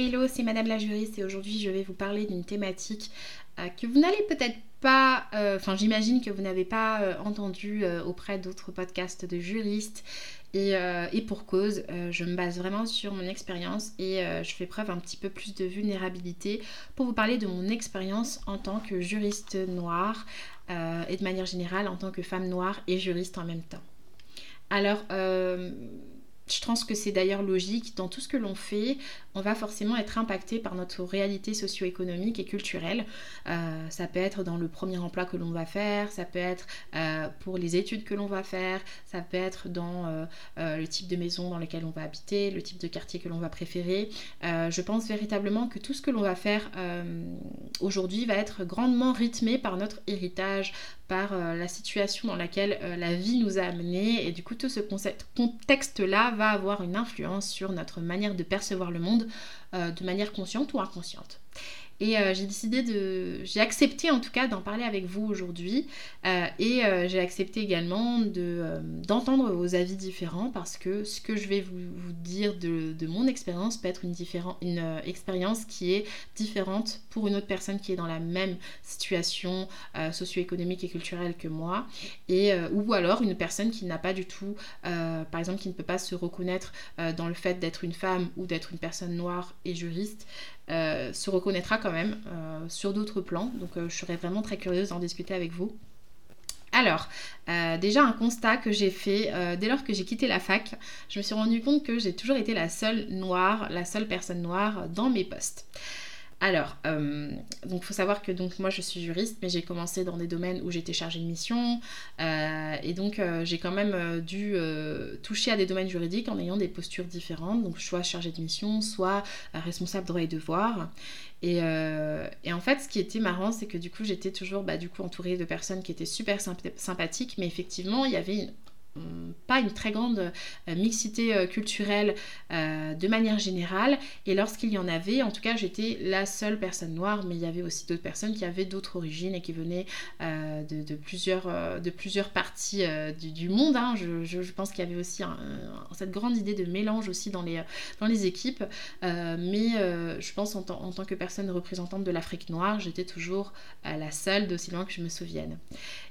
Hello, c'est Madame la juriste et aujourd'hui je vais vous parler d'une thématique euh, que vous n'allez peut-être pas, euh, enfin j'imagine que vous n'avez pas euh, entendu auprès d'autres podcasts de juristes et pour cause, je me base vraiment sur mon expérience et je fais preuve un petit peu plus de vulnérabilité pour vous parler de mon expérience en tant que juriste noire et de manière générale en tant que femme noire et juriste en même temps. Alors, je pense que c'est d'ailleurs logique. Dans tout ce que l'on fait, on va forcément être impacté par notre réalité socio-économique et culturelle. Euh, ça peut être dans le premier emploi que l'on va faire, ça peut être euh, pour les études que l'on va faire, ça peut être dans euh, le type de maison dans lequel on va habiter, le type de quartier que l'on va préférer. je pense véritablement que tout ce que l'on va faire aujourd'hui va être grandement rythmé par notre héritage, par la situation dans laquelle la vie nous a amenés et du coup tout ce contexte-là va avoir une influence sur notre manière de percevoir le monde euh, de manière consciente ou inconsciente. Et euh, j'ai décidé de... J'ai accepté en tout cas d'en parler avec vous aujourd'hui. Euh, et euh, j'ai accepté également d'entendre vos avis différents parce que ce que je vais vous, dire de, mon expérience peut être une, une expérience qui est différente pour une autre personne qui est dans la même situation socio-économique et culturelle que moi. Et, ou alors une personne qui n'a pas du tout, par exemple, qui ne peut pas se reconnaître dans le fait d'être une femme ou d'être une personne noire et juriste. Euh, se reconnaîtra quand même euh, sur d'autres plans. Donc euh, je serais vraiment très curieuse d'en discuter avec vous. Alors, déjà un constat que j'ai fait dès lors que j'ai quitté la fac, je me suis rendu compte que j'ai toujours été la seule noire, la seule personne noire dans mes postes. Alors, euh, donc faut savoir que donc moi je suis juriste, mais j'ai commencé dans des domaines où j'étais chargée de mission, euh, et donc euh, j'ai quand même dû toucher à des domaines juridiques en ayant des postures différentes, donc soit chargée de mission, soit responsable droit et devoir. Et, et, en fait, ce qui était marrant, c'est que du coup j'étais toujours bah, du coup entourée de personnes qui étaient super sympathiques, mais effectivement il y avait une, pas une très grande euh, mixité euh, culturelle euh, de manière générale. Et lorsqu'il y en avait, en tout cas, j'étais la seule personne noire, mais il y avait aussi d'autres personnes qui avaient d'autres origines et qui venaient de, plusieurs, de plusieurs parties du, monde. Hein. Je, pense qu'il y avait aussi cette grande idée de mélange aussi dans les, dans les équipes. mais je pense en, en, tant que personne représentante de l'Afrique noire, j'étais toujours la seule d'aussi loin que je me souvienne.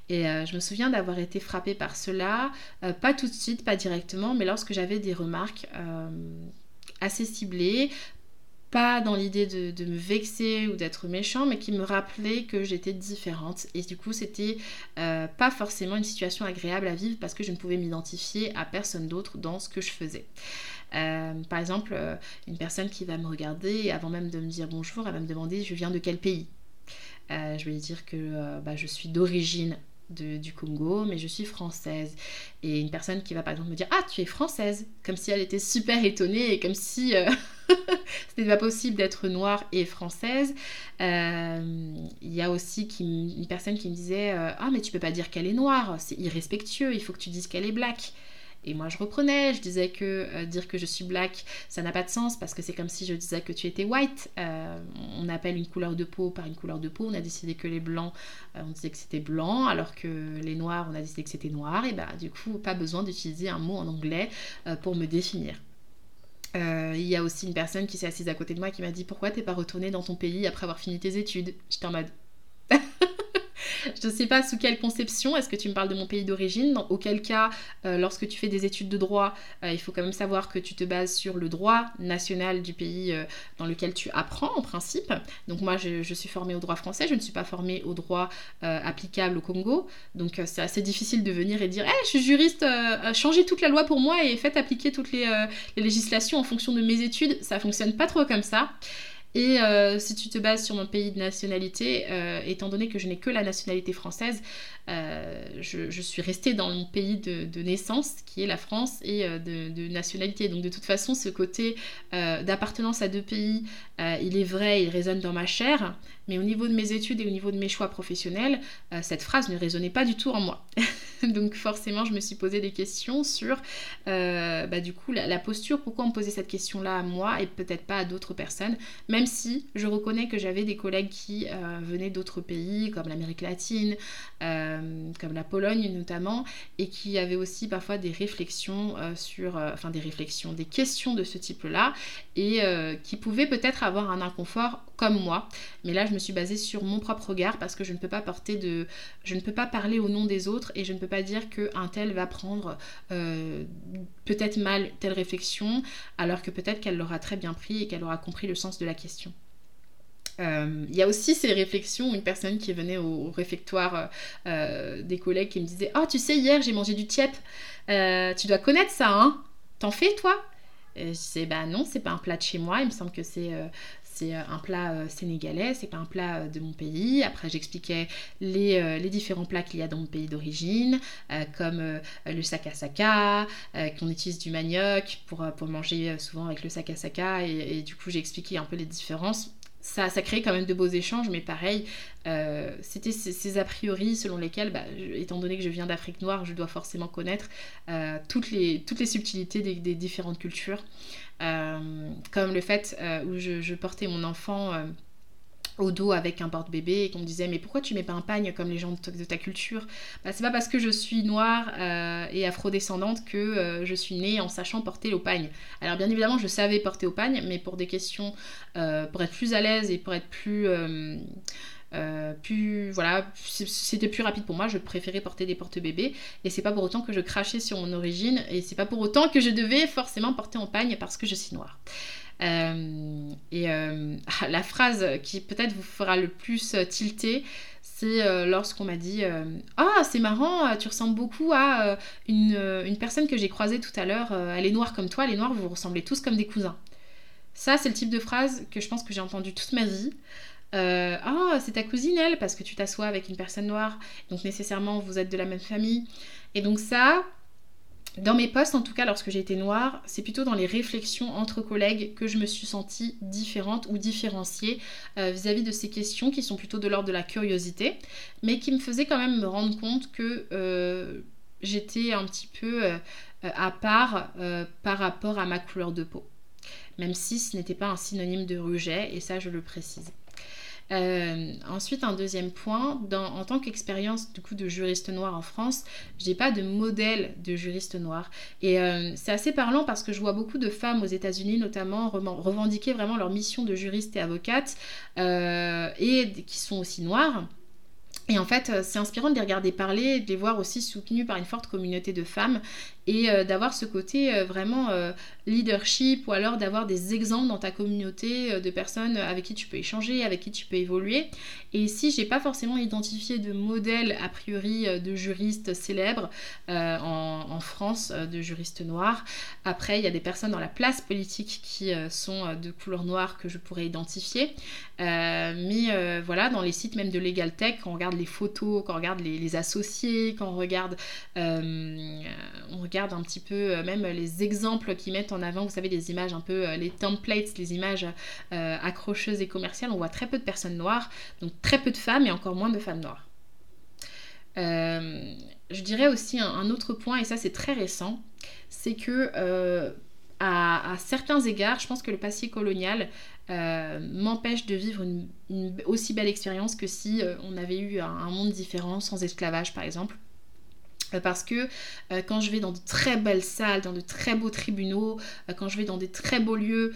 Et je me souviens d'avoir été frappée par cela, euh, pas tout de suite, pas directement, mais lorsque j'avais des remarques euh, assez ciblées, pas dans l'idée de, me vexer ou d'être méchant, mais qui me rappelaient que j'étais différente. Et du coup, c'était euh, pas forcément une situation agréable à vivre parce que je ne pouvais m'identifier à personne d'autre dans ce que je faisais. par exemple, une personne qui va me regarder avant même de me dire bonjour, elle va me demander je viens de quel pays? je vais lui dire que bah, je suis d'origine du Congo, mais je suis française. Et une personne qui va par exemple me dire Ah, tu es française Comme si elle était super étonnée et comme si euh, c'était pas possible d'être noire et française. Euh, il y a aussi une personne qui me disait euh, Ah, mais tu peux pas dire qu'elle est noire, c'est irrespectueux, il faut que tu dises qu'elle est black. Et moi, je reprenais, je disais que euh, dire que je suis black, ça n'a pas de sens parce que c'est comme si je disais que tu étais white. Euh, on appelle une couleur de peau par une couleur de peau. On a décidé que les blancs, euh, on disait que c'était blanc, alors que les noirs, on a décidé que c'était noir. Et bah, du coup, pas besoin d'utiliser un mot en anglais pour me définir. Il y a aussi une personne qui s'est assise à côté de moi qui m'a dit Pourquoi t'es pas retourné dans ton pays après avoir fini tes études? J'étais en mode je ne sais pas sous quelle conception, est-ce que tu me parles de mon pays d'origine? Auquel cas, euh, lorsque tu fais des études de droit, euh, il faut quand même savoir que tu te bases sur le droit national du pays euh, dans lequel tu apprends en principe. Donc moi, je, suis formée au droit français, je ne suis pas formée au droit applicable au Congo. Donc c'est assez difficile de venir et dire hey, je suis juriste, changez toute la loi pour moi et faites appliquer toutes les, les législations en fonction de mes études. Ça fonctionne pas trop comme ça. Et euh, si tu te bases sur mon pays de nationalité, euh, étant donné que je n'ai que la nationalité française, euh, je, suis restée dans mon pays de, naissance, qui est la France, et de, nationalité. Donc de toute façon, ce côté d'appartenance à deux pays, il est vrai, il résonne dans ma chair, mais au niveau de mes études et au niveau de mes choix professionnels, cette phrase ne résonnait pas du tout en moi. Donc forcément, je me suis posé des questions sur, bah, du coup, la, posture, pourquoi on me posait cette question-là à moi et peut-être pas à d'autres personnes, même si je reconnais que j'avais des collègues qui euh, venaient d'autres pays, comme l'Amérique latine, euh, comme la Pologne notamment, et qui avaient aussi parfois des réflexions sur, enfin des réflexions, des questions de ce type-là, et qui pouvaient peut-être avoir un inconfort comme moi. Mais là, je me suis basée sur mon propre regard parce que je ne peux pas porter de, je ne peux pas parler au nom des autres et je ne peux pas dire que un tel va prendre peut-être mal telle réflexion, alors que peut-être qu'elle l'aura très bien pris et qu'elle aura compris le sens de la question. Euh, il y a aussi ces réflexions, une personne qui venait au, réfectoire euh, euh, des collègues qui me disait Oh, tu sais, hier j'ai mangé du tiep, tu dois connaître ça, hein T'en fais toi et je disais Bah non, c'est pas un plat de chez moi, il me semble que c'est c'est euh, un plat euh, sénégalais, c'est pas un plat euh, de mon pays. Après, j'expliquais les, différents plats qu'il y a dans mon pays d'origine, comme le sakasaka, qu'on utilise du manioc pour, manger souvent avec le sakasaka. Et, et du coup, j'ai expliqué un peu les différences. Ça, ça crée quand même de beaux échanges, mais pareil, c'était ces, a priori selon lesquels, bah, étant donné que je viens d'Afrique noire, je dois forcément connaître toutes, les, toutes les subtilités des différentes cultures. Euh, comme le fait euh, où je, portais mon enfant euh, au dos avec un porte-bébé et qu'on me disait mais pourquoi tu mets pas un pagne comme les gens de ta, culture? Bah, C'est pas parce que je suis noire et afrodescendante que je suis née en sachant porter le pagne. Alors bien évidemment je savais porter au pagne mais pour des questions, pour être plus à l'aise et pour être plus... Euh, plus voilà c'était plus rapide pour moi je préférais porter des porte-bébés. Et c'est pas pour autant que je crachais sur mon origine et c'est pas pour autant que je devais forcément porter en pagne parce que je suis noire euh, et euh, la phrase qui peut-être vous fera le plus tilter c'est lorsqu'on m'a dit Ah, c'est marrant, tu ressembles beaucoup à une, une, personne que j'ai croisée tout à l'heure, elle est noire comme toi, les noirs, vous ressemblez tous comme des cousins. Ça, c'est le type de phrase que je pense que j'ai entendu toute ma vie. Euh, ah, c'est ta cousine, elle, parce que tu t'assois avec une personne noire, donc nécessairement vous êtes de la même famille. Et donc ça, dans mes postes, en tout cas lorsque été noire, c'est plutôt dans les réflexions entre collègues que je me suis sentie différente ou différenciée euh, vis-à-vis de ces questions qui sont plutôt de l'ordre de la curiosité, mais qui me faisaient quand même me rendre compte que euh, j'étais un petit peu à part par rapport à ma couleur de peau. Même si ce n'était pas un synonyme de rejet, et ça je le précise. Euh, ensuite, un deuxième point, en tant qu'expérience du coup de juriste noir en France, j'ai pas de modèle de juriste noir. Et euh, c'est assez parlant parce que je vois beaucoup de femmes aux États-Unis notamment revendiquer vraiment leur mission de juriste et avocate euh, et qui sont aussi noires. Et en fait, c'est inspirant de les regarder parler, de les voir aussi soutenus par une forte communauté de femmes et euh, d'avoir ce côté euh, vraiment euh, leadership ou alors d'avoir des exemples dans ta communauté de personnes avec qui tu peux échanger, avec qui tu peux évoluer. Et ici, j'ai pas forcément identifié de modèle a priori de juristes célèbres en, France, de juristes noirs. Après, il y a des personnes dans la place politique qui sont de couleur noire que je pourrais identifier. mais voilà, dans les sites même de Legal Tech, on regarde les photos, quand on regarde les, associés, quand on regarde, on regarde un petit peu euh, même les exemples qu'ils mettent en avant, vous savez, les images un peu, euh, les templates, les images euh, accrocheuses et commerciales, on voit très peu de personnes noires, donc très peu de femmes et encore moins de femmes noires. je dirais aussi un, autre point, et ça c'est très récent, c'est que à, certains égards, je pense que le passé colonial m'empêche de vivre une, aussi belle expérience que si on avait eu un, monde différent, sans esclavage par exemple. Euh, parce que euh, quand je vais dans de très belles salles, dans de très beaux tribunaux, euh, quand je vais dans des très beaux lieux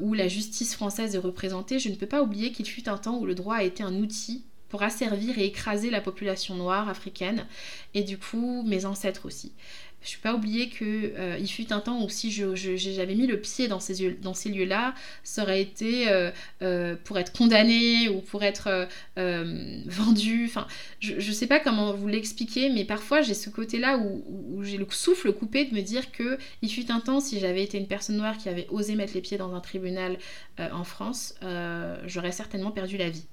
où la justice française est représentée, je ne peux pas oublier qu'il fut un temps où le droit a été un outil pour asservir et écraser la population noire africaine et du coup mes ancêtres aussi. Je ne suis pas oublier qu'il euh, fut un temps où si j'avais mis le pied dans ces, lieux-là, ça aurait été euh, euh, pour être condamné ou pour être vendu. Je ne sais pas comment vous l'expliquer, mais parfois j'ai ce côté-là où, où j'ai le souffle coupé de me dire que il fut un temps, si j'avais été une personne noire qui avait osé mettre les pieds dans un tribunal en France, j'aurais certainement perdu la vie.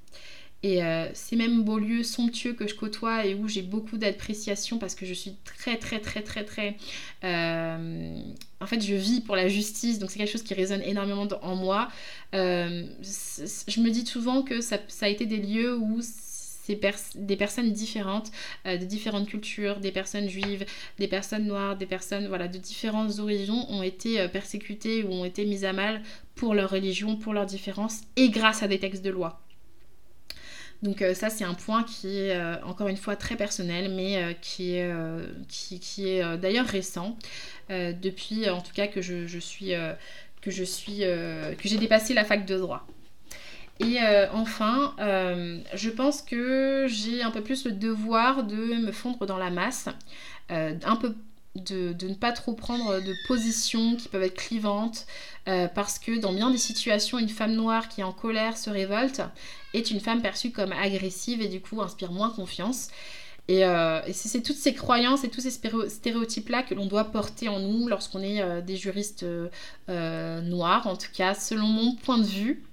Et euh, ces mêmes beaux lieux somptueux que je côtoie et où j'ai beaucoup d'appréciation parce que je suis très très très très très... Euh, en fait, je vis pour la justice, donc c'est quelque chose qui résonne énormément en moi. Euh, je me dis souvent que ça, a été des lieux où des personnes différentes, de différentes cultures, des personnes juives, des personnes noires, des personnes voilà, de différentes origines ont été persécutées ou ont été mises à mal pour leur religion, pour leurs différences, et grâce à des textes de loi. Donc euh, ça c'est un point qui est euh, encore une fois très personnel mais euh, qui est, qui, est d'ailleurs récent depuis en tout cas que je, suis que je suis que j'ai dépassé la fac de droit. Et enfin, je pense que j'ai un peu plus le devoir de me fondre dans la masse, un peu de, ne pas trop prendre de positions qui peuvent être clivantes, euh, parce que dans bien des situations, une femme noire qui est en colère se révolte est une femme perçue comme agressive et du coup inspire moins confiance. Et, euh, c'est toutes ces croyances et tous ces stéréotypes-là que l'on doit porter en nous lorsqu'on est euh, des juristes noirs, en tout cas selon mon point de vue.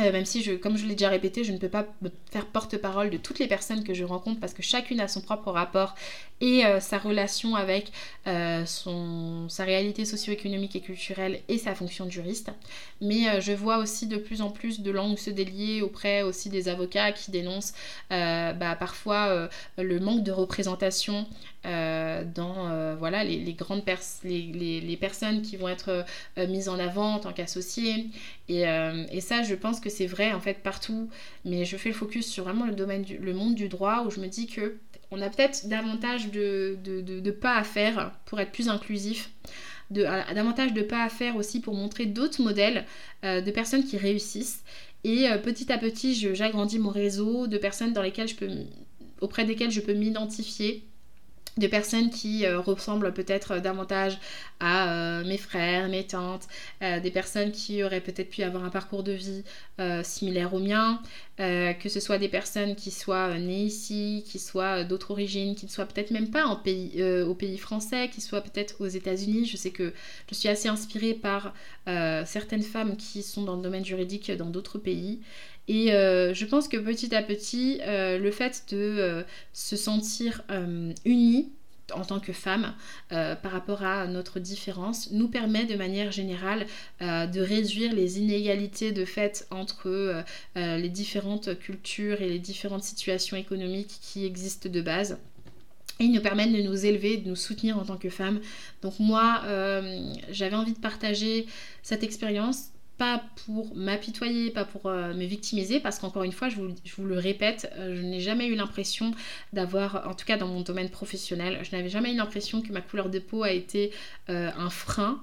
Euh, même si, je, comme je l'ai déjà répété, je ne peux pas faire porte-parole de toutes les personnes que je rencontre parce que chacune a son propre rapport et euh, sa relation avec euh, son, sa réalité socio-économique et culturelle et sa fonction de juriste. Mais je vois aussi de plus en plus de langues se délier auprès aussi des avocats qui dénoncent bah, parfois le manque de représentation dans voilà, les, grandes les, les, personnes qui vont être mises en avant en tant qu'associées. Et, et ça, je pense que c'est vrai en fait partout, mais je fais le focus sur vraiment le domaine du le monde du droit où je me dis que on a peut-être davantage de, de, pas à faire pour être plus inclusif. De, davantage de pas à faire aussi pour montrer d'autres modèles euh, de personnes qui réussissent. Et euh, petit à petit, j'agrandis mon réseau de personnes dans lesquelles je peux, auprès desquelles je peux m'identifier de personnes qui euh, ressemblent peut-être davantage à euh, mes frères, mes tantes, euh, des personnes qui auraient peut-être pu avoir un parcours de vie similaire au mien, que ce soit des personnes qui soient nées ici, qui soient d'autres origines, qui ne soient peut-être même pas au pays français, qui soient peut-être aux États-Unis. Je sais que je suis assez inspirée par certaines femmes qui sont dans le domaine juridique dans d'autres pays. Et euh, je pense que petit à petit, euh, le fait de euh, se sentir unis en tant que femme par rapport à notre différence nous permet de manière générale de réduire les inégalités de fait entre les différentes cultures et les différentes situations économiques qui existent de base. Et nous permet de nous élever, de nous soutenir en tant que femme. Donc moi, j'avais envie de partager cette expérience pas pour m'apitoyer, pas pour euh, me victimiser, parce qu'encore une fois, je vous, le répète, euh, je n'ai jamais eu l'impression d'avoir, en tout cas dans mon domaine professionnel, je n'avais jamais eu l'impression que ma couleur de peau a été euh, un frein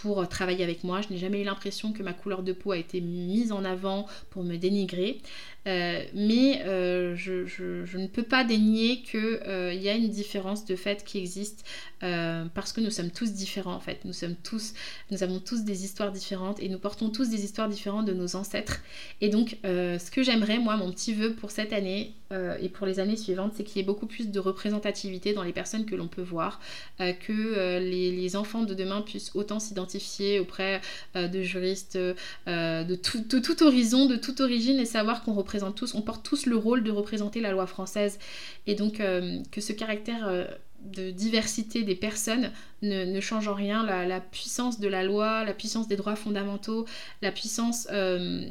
pour travailler avec moi. Je n'ai jamais eu l'impression que ma couleur de peau a été mise en avant pour me dénigrer. Euh, mais euh, je, ne peux pas dénier qu'il euh, y a une différence de fait qui existe parce que nous sommes tous différents en fait. Nous sommes tous, nous avons tous des histoires différentes et nous portons tous des histoires différentes de nos ancêtres. Et donc, ce que j'aimerais, moi, mon petit vœu pour cette année et pour les années suivantes, c'est qu'il y ait beaucoup plus de représentativité dans les personnes que l'on peut voir, que les, enfants de demain puissent autant s'identifier auprès de juristes de tout, tout, horizon, de toute origine et savoir qu'on représente tous, on porte tous le rôle de représenter la loi française. Et donc euh, que ce caractère euh, de diversité des personnes ne, change en rien la, puissance de la loi, la puissance des droits fondamentaux, la puissance euh,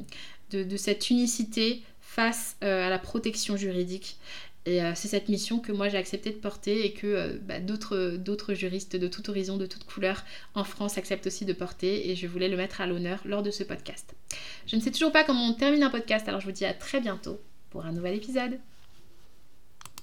de, cette unicité face à la protection juridique. Et c'est cette mission que moi j'ai accepté de porter et que bah, d'autres juristes de tout horizon, de toute couleur en France acceptent aussi de porter. Et je voulais le mettre à l'honneur lors de ce podcast. Je ne sais toujours pas comment on termine un podcast, alors je vous dis à très bientôt pour un nouvel épisode.